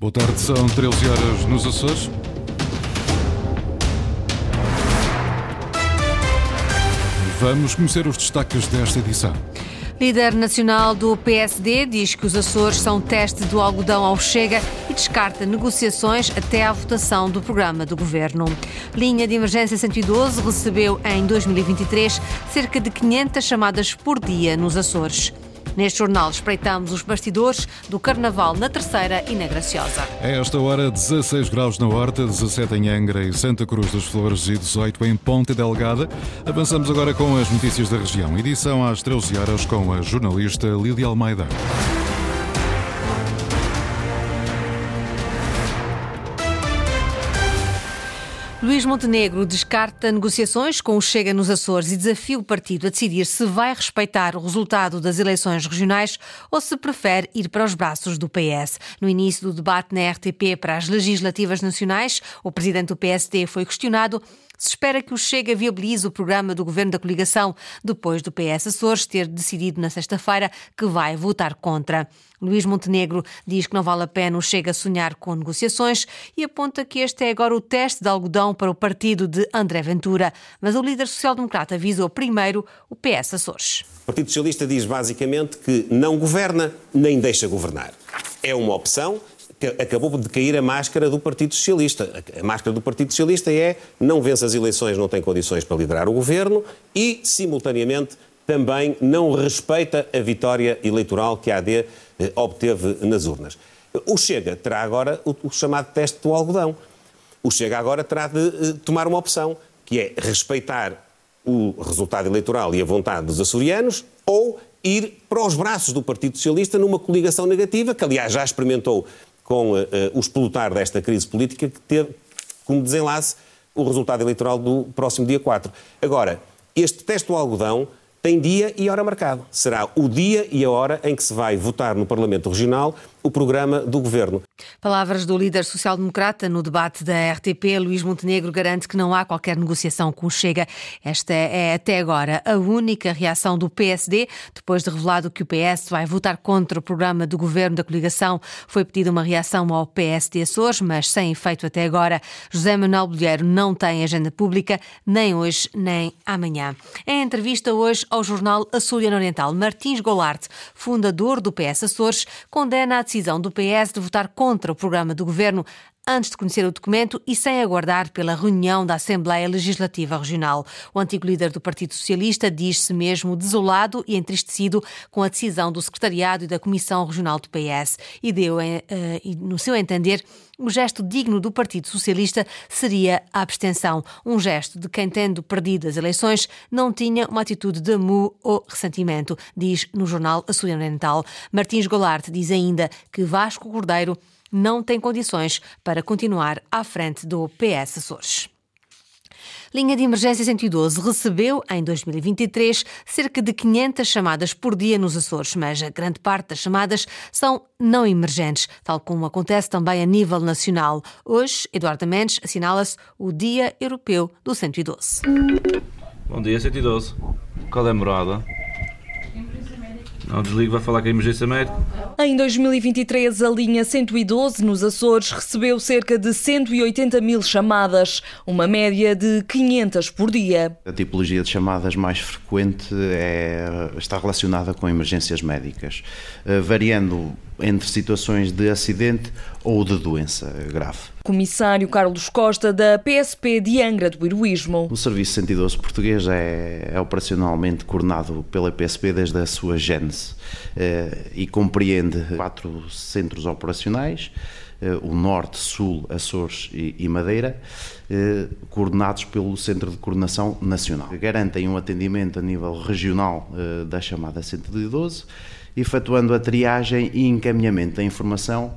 Boa tarde, são 13 horas nos Açores. Vamos conhecer os destaques desta edição. Líder nacional do PSD diz que os Açores são teste do algodão ao Chega e descarta negociações até à votação do programa do governo. Linha de emergência 112 recebeu em 2023 cerca de 500 chamadas por dia nos Açores. Neste jornal espreitamos os bastidores do Carnaval na Terceira e na Graciosa. A esta hora, 16 graus na Horta, 17 em Angra e Santa Cruz das Flores e 18 em Ponte Delgada. Avançamos agora com as notícias da região. Edição às 13 horas com a jornalista Lídia Almeida. Luís Montenegro descarta negociações com o Chega nos Açores e desafia o partido a decidir se vai respeitar o resultado das eleições regionais ou se prefere ir para os braços do PS. No início do debate na RTP para as legislativas nacionais, o presidente do PSD foi questionado se espera que o Chega viabilize o programa do governo da coligação, depois do PS Açores ter decidido na sexta-feira que vai votar contra. Luís Montenegro diz que não vale a pena o Chega sonhar com negociações e aponta que este é agora o teste de algodão para o partido de André Ventura. Mas o líder social-democrata avisou primeiro o PS Açores. O Partido Socialista diz basicamente que não governa nem deixa governar. É uma opção, acabou de cair a máscara do Partido Socialista. A máscara do Partido Socialista é não vence as eleições, não tem condições para liderar o governo e, simultaneamente, também não respeita a vitória eleitoral que a AD eh, obteve nas urnas. O Chega terá agora o, chamado teste do algodão. O Chega agora terá de uh, tomar uma opção, que é respeitar o resultado eleitoral e a vontade dos açorianos ou ir para os braços do Partido Socialista numa coligação negativa, que aliás já experimentou com uh, o explotar desta crise política que teve como desenlace o resultado eleitoral do próximo dia 4. Agora, este teste do algodão tem dia e hora marcado. Será o dia e a hora em que se vai votar no Parlamento Regional o programa do governo. Palavras do líder social-democrata no debate da RTP, Luís Montenegro, garante que não há qualquer negociação com o Chega. Esta é até agora a única reação do PSD, depois de revelado que o PS vai votar contra o programa do governo da coligação. Foi pedida uma reação ao PSD Açores, mas sem efeito até agora. José Manuel Bolheiro não tem agenda pública, nem hoje, nem amanhã. Em entrevista hoje ao jornal Açoriano Oriental, Martins Golarte, fundador do PS Açores, condena a decisão do PS de votar contra o programa do governo antes de conhecer o documento e sem aguardar pela reunião da Assembleia Legislativa Regional. O antigo líder do Partido Socialista diz-se mesmo desolado e entristecido com a decisão do Secretariado e da Comissão Regional do PS e deu, eh, no seu entender, o gesto digno do Partido Socialista seria a abstenção, um gesto de quem, tendo perdido as eleições, não tinha uma atitude de amu ou ressentimento, diz no jornal Açoriano Oriental. Martins Golarte diz ainda que Vasco Cordeiro não tem condições para continuar à frente do PS Açores. Linha de Emergência 112 recebeu, em 2023, cerca de 500 chamadas por dia nos Açores, mas a grande parte das chamadas são não emergentes, tal como acontece também a nível nacional. Hoje, Eduardo Mendes assinala-se o Dia Europeu do 112. Bom dia, 112. Qual é a morada? Não desligo, vai falar com a emergência médica. Em 2023, a linha 112 nos Açores recebeu cerca de 180 mil chamadas, uma média de 500 por dia. A tipologia de chamadas mais frequente é, está relacionada com emergências médicas, eh, variando entre situações de acidente ou de doença grave. Comissário Carlos Costa, da PSP de Angra do Heroísmo. O Serviço 112 português é, é operacionalmente coordenado pela PSP desde a sua gênese eh, e compreende quatro centros operacionais, eh, o Norte, Sul, Açores e Madeira, eh, coordenados pelo Centro de Coordenação Nacional. Garantem um atendimento a nível regional da chamada 112 efetuando a triagem e encaminhamento da informação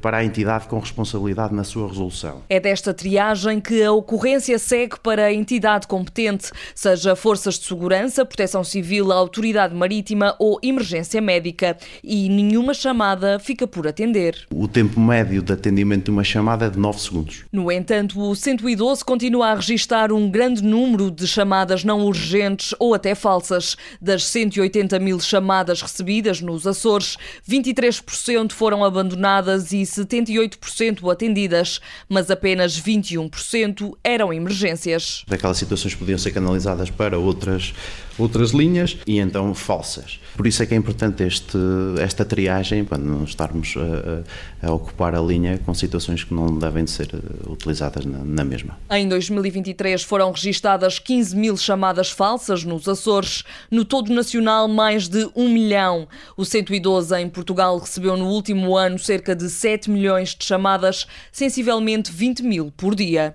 para a entidade com responsabilidade na sua resolução. É desta triagem que a ocorrência segue para a entidade competente, seja forças de segurança, proteção civil, autoridade marítima ou emergência médica, e nenhuma chamada fica por atender. O tempo médio de atendimento de uma chamada é de 9 segundos. No entanto, o 112 continua a registrar um grande número de chamadas não urgentes ou até falsas. Das 180 mil chamadas recebidas nos Açores, 23% foram abandonadas telefonadas e 78% atendidas, mas apenas 21% eram emergências. Aquelas situações podiam ser canalizadas para outras, outras linhas e então falsas. Por isso é que é importante este, esta triagem, para não estarmos a, a, ocupar a linha com situações que não devem ser eh, utilizadas na, na mesma. Em 2023 foram registadas 15 mil chamadas falsas nos Açores. No todo nacional, mais de um milhão. O 112 em Portugal recebeu no último ano cerca de 7 milhões de chamadas, sensivelmente 20 mil por dia.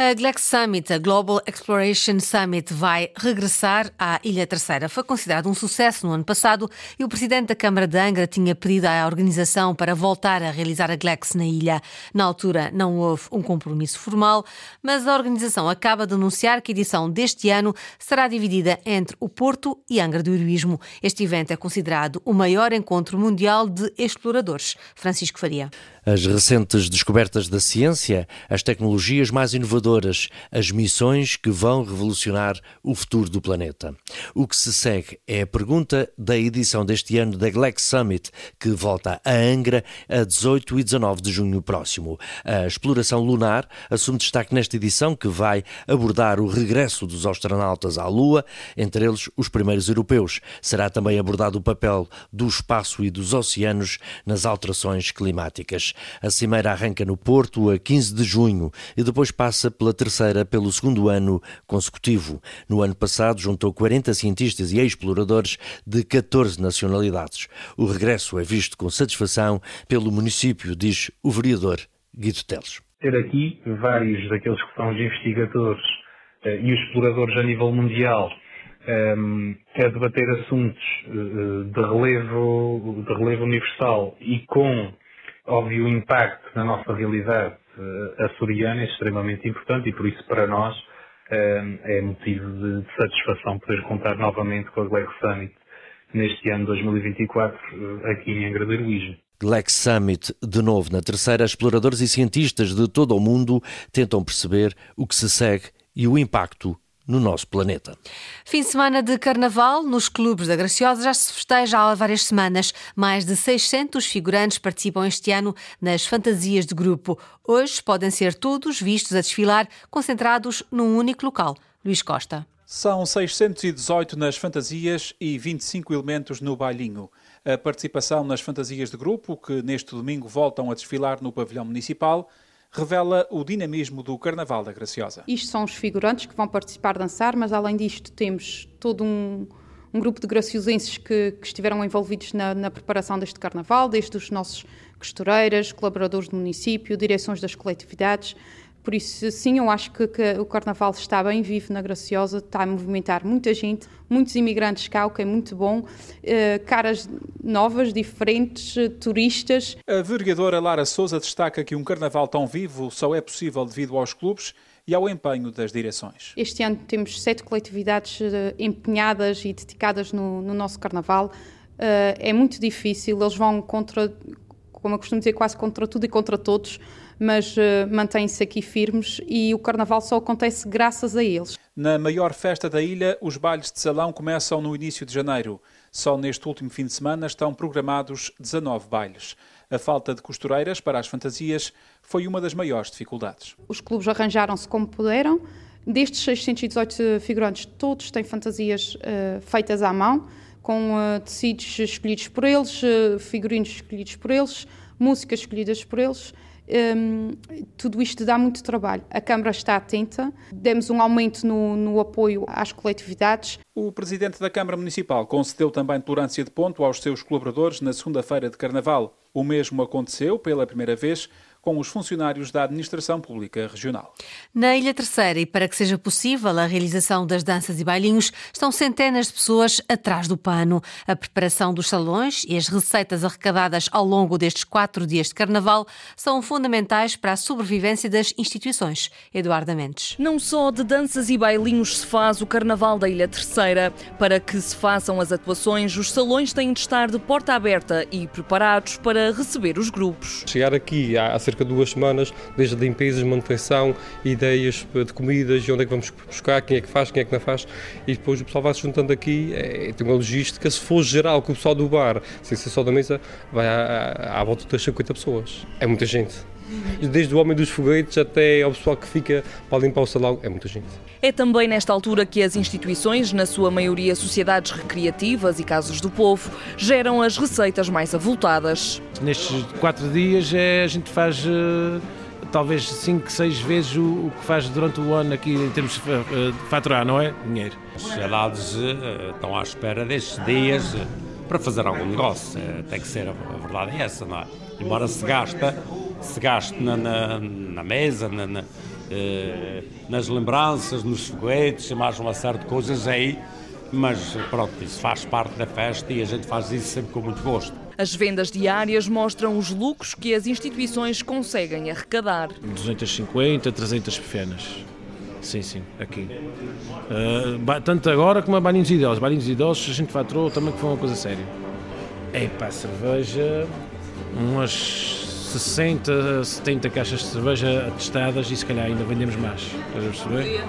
A Glex Summit, a Global Exploration Summit, vai regressar à Ilha Terceira. Foi considerado um sucesso no ano passado e o presidente da Câmara de Angra tinha pedido à organização para voltar a realizar a Glex na ilha. Na altura não houve um compromisso formal, mas a organização acaba de anunciar que a edição deste ano será dividida entre o Porto e Angra do Heroísmo. Este evento é considerado o maior encontro mundial de exploradores. Francisco Faria. As recentes descobertas da ciência, as tecnologias mais inovadoras, as missões que vão revolucionar o futuro do planeta. O que se segue é a pergunta da edição deste ano da Glex Summit, que volta a Angra a 18 e 19 de junho próximo. A exploração lunar assume destaque nesta edição que vai abordar o regresso dos astronautas à Lua, entre eles os primeiros europeus. Será também abordado o papel do espaço e dos oceanos nas alterações climáticas. A cimeira arranca no Porto a 15 de junho e depois passa pela terceira pelo segundo ano consecutivo. No ano passado juntou 40 cientistas e exploradores de 14 nacionalidades. O regresso é visto com satisfação pelo município, diz o vereador Guido Teles. Ter aqui vários daqueles que são os investigadores eh, e os exploradores a nível mundial um, ehm, a debater assuntos eh, de relevo, de relevo universal e com óbvio, impacto na nossa realidade uh, açoriana é extremamente importante e por isso para nós uh, é motivo de, de, satisfação poder contar novamente com a Glex Summit neste ano 2024 uh, eh, aqui em Angra do Heroísmo. Glex Summit, de novo na terceira, exploradores e cientistas de todo o mundo tentam perceber o que se segue e o impacto no nosso planeta. Fim de semana de carnaval nos clubes da Graciosa já se festeja há várias semanas. Mais de 600 figurantes participam este ano nas fantasias de grupo. Hoje podem ser todos vistos a desfilar, concentrados num único local. Luís Costa. São 618 nas fantasias e 25 elementos no bailinho. A participação nas fantasias de grupo, que neste domingo voltam a desfilar no pavilhão municipal, revela o dinamismo do Carnaval da Graciosa. Isto são os figurantes que vão participar dançar, mas além disto temos todo um, um grupo de graciosenses que, que estiveram envolvidos na, na, preparação deste Carnaval, desde os nossos costureiras, colaboradores do município, direções das coletividades, por isso, sim, eu acho que, que, o Carnaval está bem vivo na Graciosa, está a movimentar muita gente, muitos imigrantes cá, o que é muito bom, uh, caras novas, diferentes, uh, turistas. A vereadora Lara Souza destaca que um Carnaval tão vivo só é possível devido aos clubes e ao empenho das direções. Este ano temos sete coletividades uh, empenhadas e dedicadas no, no nosso Carnaval. é muito difícil, eles vão contra, como eu costumo dizer, quase contra tudo e contra todos mas uh, mantêm-se aqui firmes e o Carnaval só acontece graças a eles. Na maior festa da ilha, os bailes de salão começam no início de janeiro. Só neste último fim de semana estão programados 19 bailes. A falta de costureiras para as fantasias foi uma das maiores dificuldades. Os clubes arranjaram-se como puderam. Destes 618 figurantes, todos têm fantasias uh, feitas à mão, com uh, tecidos escolhidos por eles, uh, figurinos escolhidos por eles, músicas escolhidas por eles um, tudo isto dá muito trabalho. A Câmara está atenta, demos um aumento no, no, apoio às coletividades. O Presidente da Câmara Municipal concedeu também tolerância de ponto aos seus colaboradores na segunda-feira de Carnaval. O mesmo aconteceu, pela primeira vez, com os funcionários da Administração Pública Regional. Na Ilha Terceira, e para que seja possível a realização das danças e bailinhos, estão centenas de pessoas atrás do pano. A preparação dos salões e as receitas arrecadadas ao longo destes quatro dias de Carnaval são fundamentais para a sobrevivência das instituições. Eduardo Mendes. Não só de danças e bailinhos se faz o Carnaval da Ilha Terceira. Para que se façam as atuações, os salões têm de estar de porta aberta e preparados para receber os grupos. Chegar aqui há cerca cerca de duas semanas, desde limpezas, manutenção, ideias de comidas, onde é que vamos buscar, quem é que faz, quem é que não faz, e depois o pessoal vai se juntando aqui, é, tem uma logística, se for geral, que o pessoal do bar, sem ser só da mesa, vai à, à, à volta das 50 pessoas. É muita gente. Desde o homem dos foguetes até ao pessoal que fica para limpar o salão, é muita gente. É também nesta altura que as instituições, na sua maioria sociedades recreativas e casas do povo, geram as receitas mais avultadas. Nestes quatro dias é, a gente faz uh, talvez cinco, seis vezes o, o, que faz durante o ano aqui em termos de uh, faturar, não é? Dinheiro. As sociedades estão à espera destes dias para fazer algum negócio. tem que ser, a verdade é essa, não é? Embora se gasta se gaste na, na, na mesa, na, na, eh, nas lembranças, nos foguetes, mais uma série de coisas aí, mas pronto, isso faz parte da festa e a gente faz isso sempre com muito gosto. As vendas diárias mostram os lucros que as instituições conseguem arrecadar. 250, 300 pequenas. Sim, sim, aqui. Uh, tanto agora como a balinhos idosos. Balinhos idosos a gente faturou também que foi uma coisa séria. É para cerveja, umas 60, 70 caixas de cerveja atestadas e se calhar ainda vendemos mais. Estás a perceber?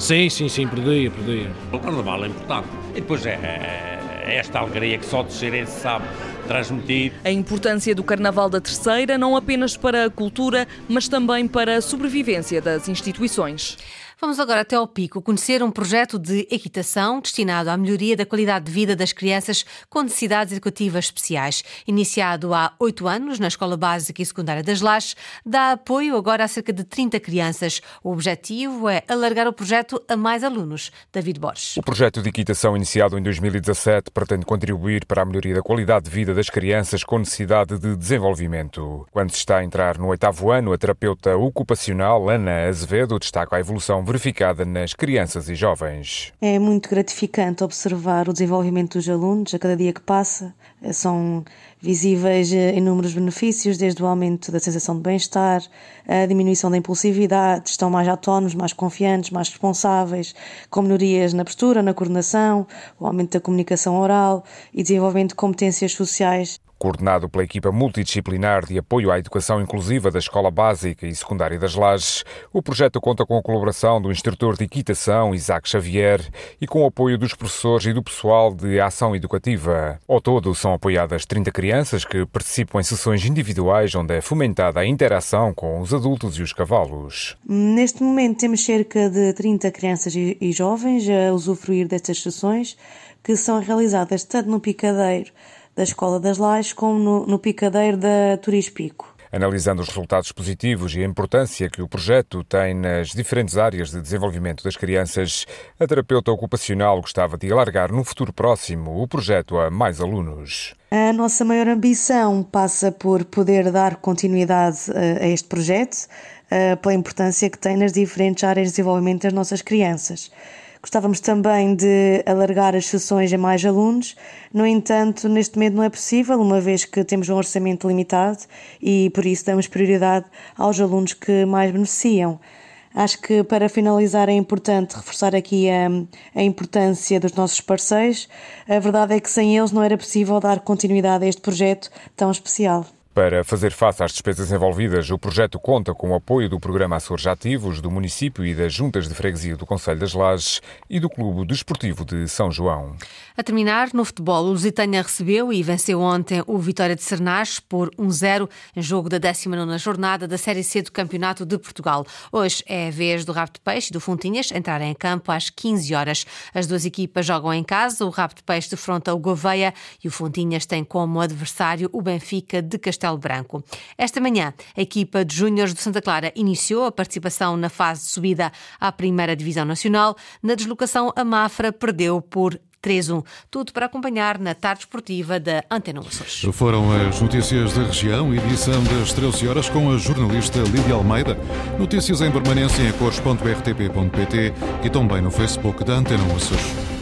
Sim, sim, sim, por dia, por dia. O carnaval é importante. E depois é, é, é esta alegria que só de Xerense sabe transmitir. A importância do Carnaval da Terceira não apenas para a cultura, mas também para a sobrevivência das instituições. Vamos agora até ao Pico conhecer um projeto de equitação destinado à melhoria da qualidade de vida das crianças com necessidades educativas especiais. Iniciado há oito anos na Escola Básica e Secundária das Lajes, dá apoio agora a cerca de 30 crianças. O objetivo é alargar o projeto a mais alunos. David Borges. O projeto de equitação iniciado em 2017 pretende contribuir para a melhoria da qualidade de vida das crianças com necessidade de desenvolvimento. Quando se está a entrar no oitavo ano, a terapeuta ocupacional Ana Azevedo destaca a evolução verificada nas crianças e jovens. É muito gratificante observar o desenvolvimento dos alunos a cada dia que passa. São visíveis inúmeros benefícios, desde o aumento da sensação de bem-estar, a diminuição da impulsividade, estão mais autónomos, mais confiantes, mais responsáveis, com melhorias na postura, na coordenação, o aumento da comunicação oral e desenvolvimento de competências sociais. Coordenado pela equipa multidisciplinar de apoio à educação inclusiva da Escola Básica e Secundária das Lajes, o projeto conta com a colaboração do instrutor de equitação Isaac Xavier e com o apoio dos professores e do pessoal de ação educativa. Ao todo, são apoiadas 30 crianças que participam em sessões individuais onde é fomentada a interação com os adultos e os cavalos. Neste momento temos cerca de 30 crianças e jovens a usufruir destas sessões que são realizadas tanto no picadeiro da Escola das Lajes como no, no picadeiro da Turis Pico. Analisando os resultados positivos e a importância que o projeto tem nas diferentes áreas de desenvolvimento das crianças, a terapeuta ocupacional gostava de alargar no futuro próximo o projeto a mais alunos. A nossa maior ambição passa por poder dar continuidade a este projeto, pela importância que tem nas diferentes áreas de desenvolvimento das nossas crianças. Gostávamos também de alargar as sessões a mais alunos, no entanto, neste momento não é possível, uma vez que temos um orçamento limitado e por isso damos prioridade aos alunos que mais beneficiam. Acho que para finalizar é importante reforçar aqui a, a, importância dos nossos parceiros. A verdade é que sem eles não era possível dar continuidade a este projeto tão especial. Para fazer face às despesas envolvidas, o projeto conta com o apoio do Programa Açores Ativos, do município e das juntas de freguesia do Conselho das Lajes e do Clube Desportivo de São João. A terminar, no futebol, o Lusitânia recebeu e venceu ontem o Vitória de Sernás por 1-0 em jogo da 19ª jornada da Série C do Campeonato de Portugal. Hoje é a vez do Rabo de Peixe e do Fontinhas entrarem em campo às 15 horas. As duas equipas jogam em casa, o Rabo de Peixe defronta o Gouveia e o Fontinhas tem como adversário o Benfica de Castelo Castelo Branco. Esta manhã, a equipa de Júniores do Santa Clara iniciou a participação na fase de subida à Primeira Divisão Nacional. Na deslocação, a Mafra perdeu por 3-1. Tudo para acompanhar na tarde esportiva da Antena Açores. Foram as notícias da região, edição das 13 horas com a jornalista Lídia Almeida. Notícias em permanência em cores.rtp.pt e também no Facebook da Antena Açores.